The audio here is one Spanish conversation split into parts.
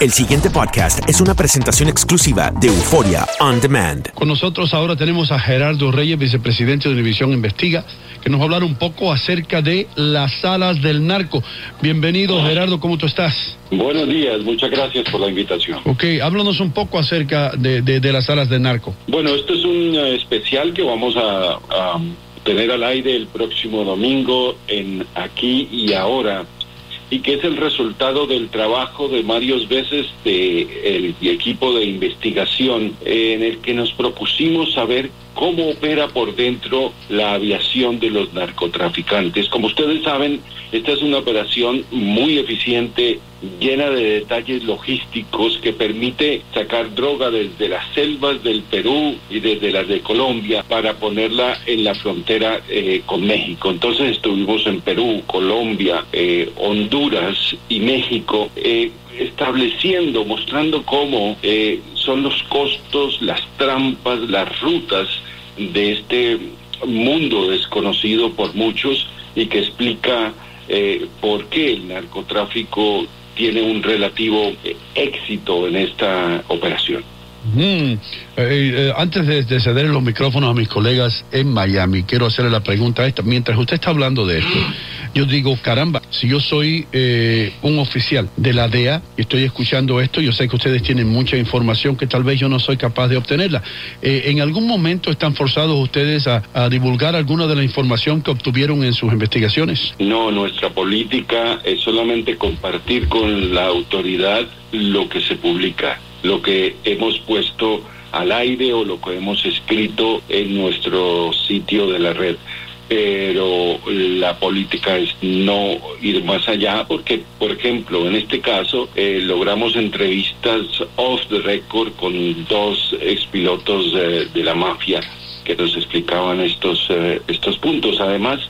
El siguiente podcast es una presentación exclusiva de Euforia On Demand. Con nosotros ahora tenemos a Gerardo Reyes, vicepresidente de Univisión Investiga, que nos va a hablar un poco acerca de las salas del narco. Bienvenido, Gerardo, ¿cómo tú estás? Buenos días, muchas gracias por la invitación. Ok, háblanos un poco acerca de, de, de las salas del narco. Bueno, esto es un eh, especial que vamos a, a tener al aire el próximo domingo en Aquí y Ahora y que es el resultado del trabajo de varios veces de el equipo de investigación en el que nos propusimos saber cómo opera por dentro la aviación de los narcotraficantes. Como ustedes saben, esta es una operación muy eficiente, llena de detalles logísticos que permite sacar droga desde las selvas del Perú y desde las de Colombia para ponerla en la frontera eh, con México. Entonces estuvimos en Perú, Colombia, eh, Honduras y México. Eh, estableciendo, mostrando cómo eh, son los costos, las trampas, las rutas de este mundo desconocido por muchos y que explica eh, por qué el narcotráfico tiene un relativo eh, éxito en esta operación. Mm. Eh, eh, antes de, de, ceder los micrófonos a mis colegas en Miami, quiero hacerle la pregunta esta. Mientras usted está hablando de esto, yo digo, caramba, si yo soy eh, un oficial de la DEA y estoy escuchando esto, yo sé que ustedes tienen mucha información que tal vez yo no soy capaz de obtenerla. Eh, ¿En algún momento están forzados ustedes a, a, divulgar alguna de la información que obtuvieron en sus investigaciones? No, nuestra política es solamente compartir con la autoridad lo que se publica lo que hemos puesto al aire o lo que hemos escrito en nuestro sitio de la red. Pero la política es no ir más allá porque, por ejemplo, en este caso eh, logramos entrevistas off the record con dos expilotos de, de la mafia que nos explicaban estos, eh, estos puntos. Además,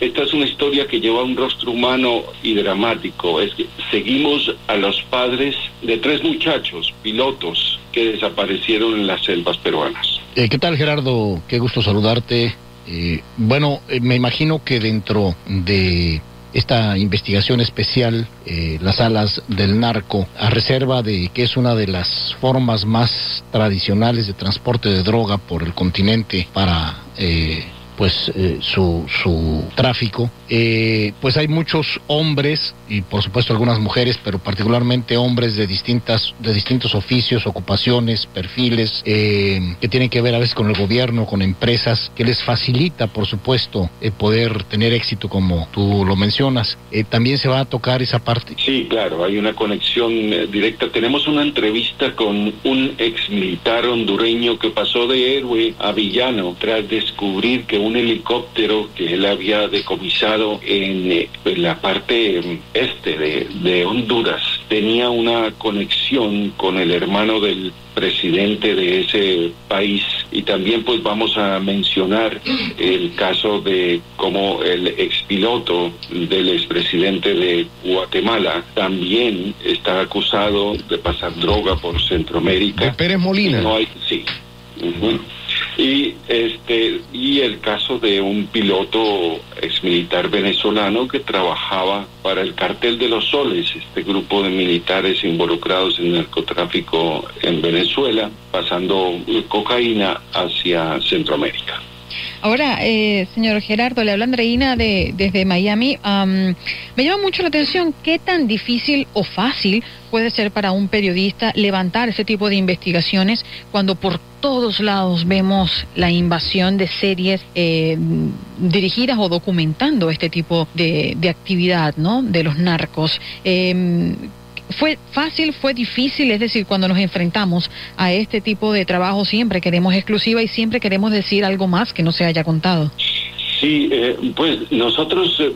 esta es una historia que lleva un rostro humano y dramático. Es que seguimos a los padres de tres muchachos, pilotos, que desaparecieron en las selvas peruanas. Eh, ¿Qué tal, Gerardo? Qué gusto saludarte. Eh, bueno, eh, me imagino que dentro de esta investigación especial, eh, las alas del narco, a reserva de que es una de las formas más tradicionales de transporte de droga por el continente para eh, pues eh, su, su tráfico, eh, pues hay muchos hombres y por supuesto algunas mujeres, pero particularmente hombres de distintas, de distintos oficios, ocupaciones, perfiles, eh, que tienen que ver a veces con el gobierno, con empresas, que les facilita, por supuesto, poder tener éxito como tú lo mencionas. También se va a tocar esa parte. Sí, claro, hay una conexión directa. Tenemos una entrevista con un ex militar hondureño que pasó de héroe a villano tras descubrir que un helicóptero que él había decomisado en, en la parte este de, de Honduras tenía una conexión con el hermano del presidente de ese país y también pues vamos a mencionar el caso de cómo el expiloto del expresidente de Guatemala también está acusado de pasar droga por Centroamérica. De Pérez Molina. No hay, sí. Ujú. Y este y el caso de un piloto exmilitar venezolano que trabajaba para el cartel de los soles, este grupo de militares involucrados en narcotráfico en Venezuela, pasando cocaína hacia Centroamérica. Ahora, eh, señor Gerardo, le habla Andreina de, desde Miami. Am, me llama mucho la atención qué tan difícil o fácil puede ser para un periodista levantar ese tipo de investigaciones cuando por todos lados vemos la invasión de series eh, dirigidas o documentando este tipo de, actividad, ¿no? De los narcos. Em, fue fácil, fue difícil, es decir, cuando nos enfrentamos a este tipo de trabajo siempre queremos exclusiva y siempre queremos decir algo más que no se haya contado. Sí, eh, pues nosotros eh,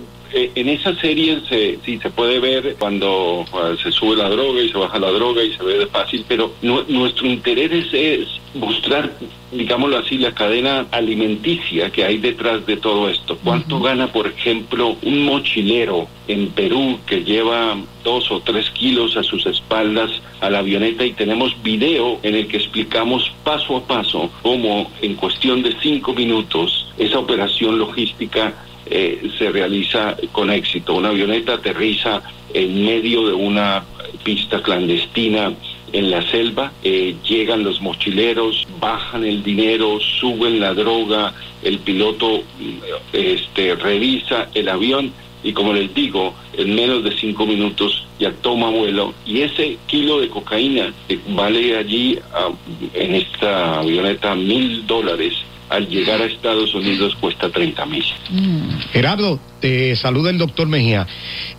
en esa serie se, sí se puede ver cuando eh, se sube la droga y se baja la droga y se ve de fácil, pero nu- nuestro interés es, es mostrar, digámoslo así, la cadena alimenticia que hay detrás de todo esto. ¿Cuánto gana, por ejemplo, un mochilero en Perú que lleva dos o tres kilos a sus espaldas a la avioneta y tenemos video en el que explicamos paso a paso cómo en cuestión de cinco minutos esa operación logística eh, se realiza con éxito. Una avioneta aterriza en medio de una pista clandestina en la selva, eh, llegan los mochileros, bajan el dinero, suben la droga, el piloto mm, este, revisa el avión y como les digo, en menos de cinco minutos ya toma vuelo y ese kilo de cocaína que vale allí ah, en esta avioneta mil dólares, al llegar a Estados Unidos cuesta 30 mil. Gerardo, te saluda el doctor Mejía.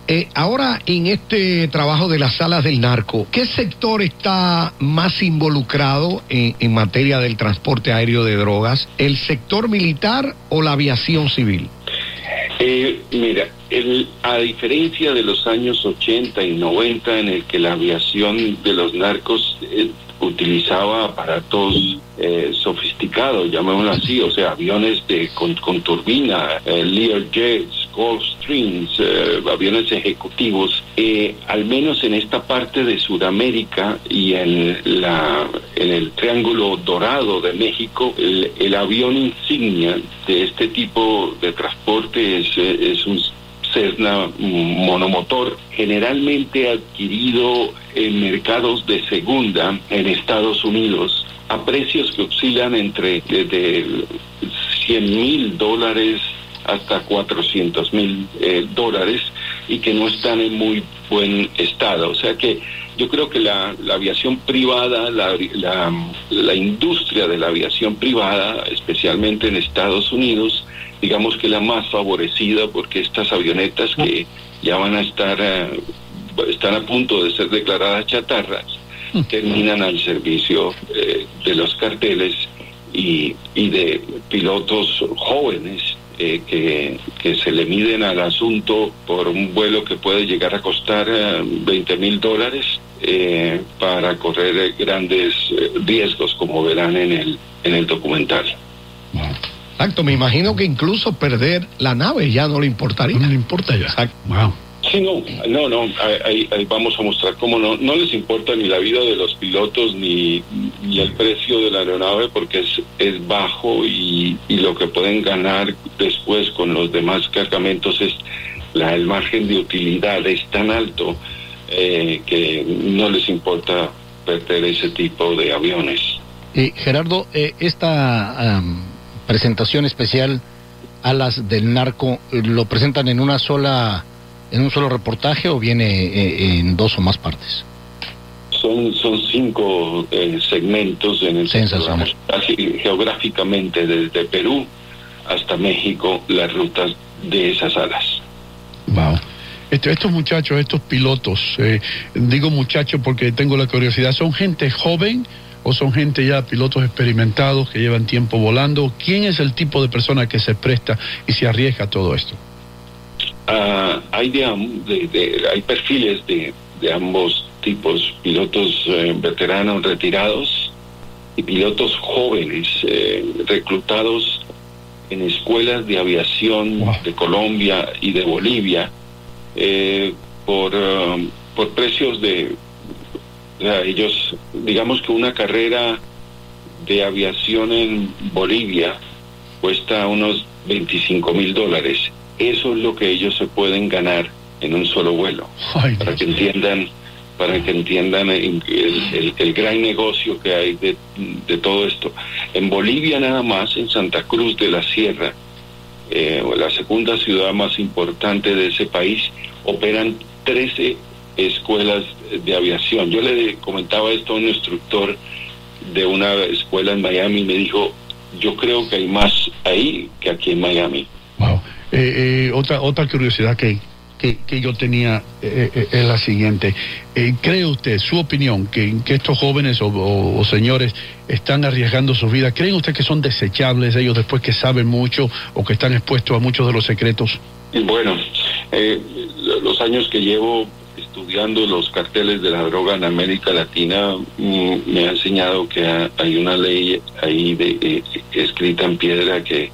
Eh, ahora, en este trabajo de las salas del narco, ¿qué sector está más involucrado en materia del transporte aéreo de drogas? ¿El sector militar o la aviación civil? Eh, mira, el- a diferencia de los años 80 y 90 en el que la aviación de los narcos eh, utilizaba aparatos eh, sofisticados, llamémoslo así, o sea, aviones de, con, con turbina, eh, Learjets, Gulfstreams, eh, aviones ejecutivos, eh, al menos en esta parte de Sudamérica y en, la, en el Triángulo Dorado de México, el, el avión insignia de este tipo de transporte es, eh, un Cessna monomotor, generalmente adquirido en mercados de segunda en Estados Unidos a precios que oscilan entre desde 100 mil dólares hasta 400 mil eh, dólares y que no están en muy buen estado. O sea que yo creo que la, la aviación privada, la, la, la industria de la aviación privada, especialmente en Estados Unidos, digamos que la más favorecida porque estas avionetas que ya van a estar, eh, están a punto de ser declaradas chatarras, terminan al servicio eh, de los carteles y, y de pilotos jóvenes eh, que, que se le miden al asunto por un vuelo que puede llegar a costar eh, 20 mil dólares eh, para correr eh, grandes eh, riesgos, como verán en el, en el documental. Exacto, me imagino que incluso perder la nave ya no le importaría. No le importa ya. Exacto. Wow. Sí, no, no, no, ahí, ahí vamos a mostrar cómo no, no les importa ni la vida de los pilotos ni, ni el precio de la aeronave porque es, es bajo y, y lo que pueden ganar después con los demás cargamentos es la, el margen de utilidad es tan alto eh, que no les importa perder ese tipo de aviones. Eh, Gerardo, eh, esta presentación especial Alas del Narco, ¿lo presentan en una sola, en un solo reportaje o viene eh, en dos o más partes? Son, son cinco eh, segmentos en el que Sensacional. geográficamente desde Perú hasta México las rutas de esas alas. Wow. Este- estos muchachos, estos pilotos, eh, digo muchachos porque tengo la curiosidad, ¿son gente joven o son gente ya pilotos experimentados que llevan tiempo volando? ¿Quién es el tipo de persona que se presta y se arriesga a todo esto? Ah, hay, de, de- de- hay perfiles de, de ambos tipos, pilotos eh, veteranos retirados y pilotos jóvenes eh, reclutados en escuelas de aviación de Colombia y de Bolivia eh, por, um, por precios de, o sea, ellos, digamos que una carrera de aviación en Bolivia cuesta unos 25 mil dólares. Eso es lo que ellos se pueden ganar en un solo vuelo. para que entiendan para que entiendan el, el, el gran negocio que hay de, de, todo esto. En Bolivia nada más, en Santa Cruz de la Sierra, eh, la segunda ciudad más importante de ese país, operan 13 escuelas de aviación. Yo le comentaba esto a un instructor de una escuela en Miami y me dijo, yo creo que hay más ahí que aquí en Miami. Eh, eh, otra, otra curiosidad que, que, yo tenía eh, eh, es la siguiente. Eh, ¿Cree usted, su opinión, que, que estos jóvenes o, o, señores están arriesgando su vida? ¿Creen usted que son desechables ellos después que saben mucho o que están expuestos a muchos de los secretos? Bueno, eh, los años que llevo estudiando los carteles de la droga en América Latina mm, me ha enseñado que hay una ley ahí de, eh, escrita en piedra que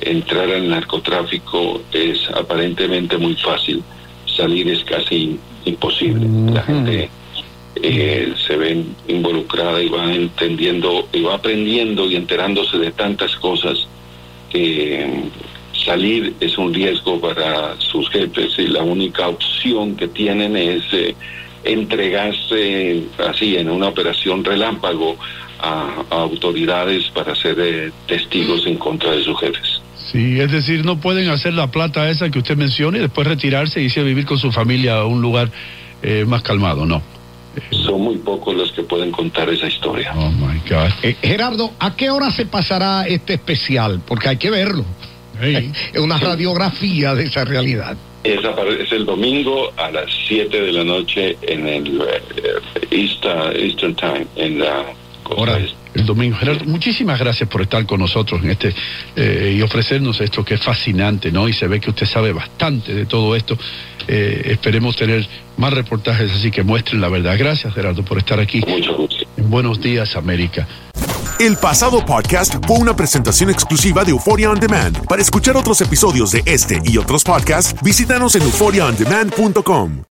entrar al narcotráfico es aparentemente muy fácil, salir es casi imposible. La gente eh, se ve involucrada y va entendiendo y va aprendiendo y enterándose de tantas cosas que mm, salir es un riesgo para sus jefes y la única opción que tienen es eh, entregarse así en una operación relámpago a, a autoridades para ser eh, testigos en contra de sus jefes. Sí, es decir, no pueden hacer la plata esa que usted menciona y después retirarse y irse a vivir con su familia a un lugar eh, más calmado, ¿no? Son muy pocos los que pueden contar esa historia. Oh my God. Eh, Gerardo, ¿a qué hora se pasará este especial? Porque hay que verlo. Hey. Es una radiografía de esa realidad. Es, es, el domingo a las 7 de la noche en el uh, East, uh, Eastern Time, en la Ahora, el domingo. Gerardo, muchísimas gracias por estar con nosotros en este eh, y ofrecernos esto que es fascinante, ¿no? Y se ve que usted sabe bastante de todo esto. Eh, esperemos tener más reportajes así que muestren la verdad. Gracias, Gerardo, por estar aquí. Mucho gusto. En Buenos Días, América. El pasado podcast fue una presentación exclusiva de Euphoria On Demand. Para escuchar otros episodios de este y otros podcasts, visítanos en euphoriaondemand.com.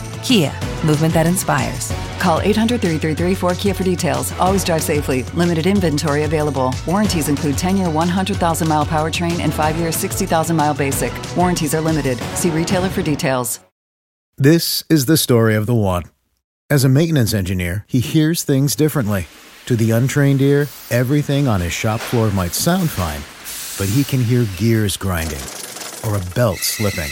Kia, movement that inspires. Call 800 333 4KIA for details. Always drive safely. Limited inventory available. Warranties include 10 year 100,000 mile powertrain and 5 year 60,000 mile basic. Warranties are limited. See retailer for details. This is the story of the one. As a maintenance engineer, he hears things differently. To the untrained ear, everything on his shop floor might sound fine, but he can hear gears grinding or a belt slipping.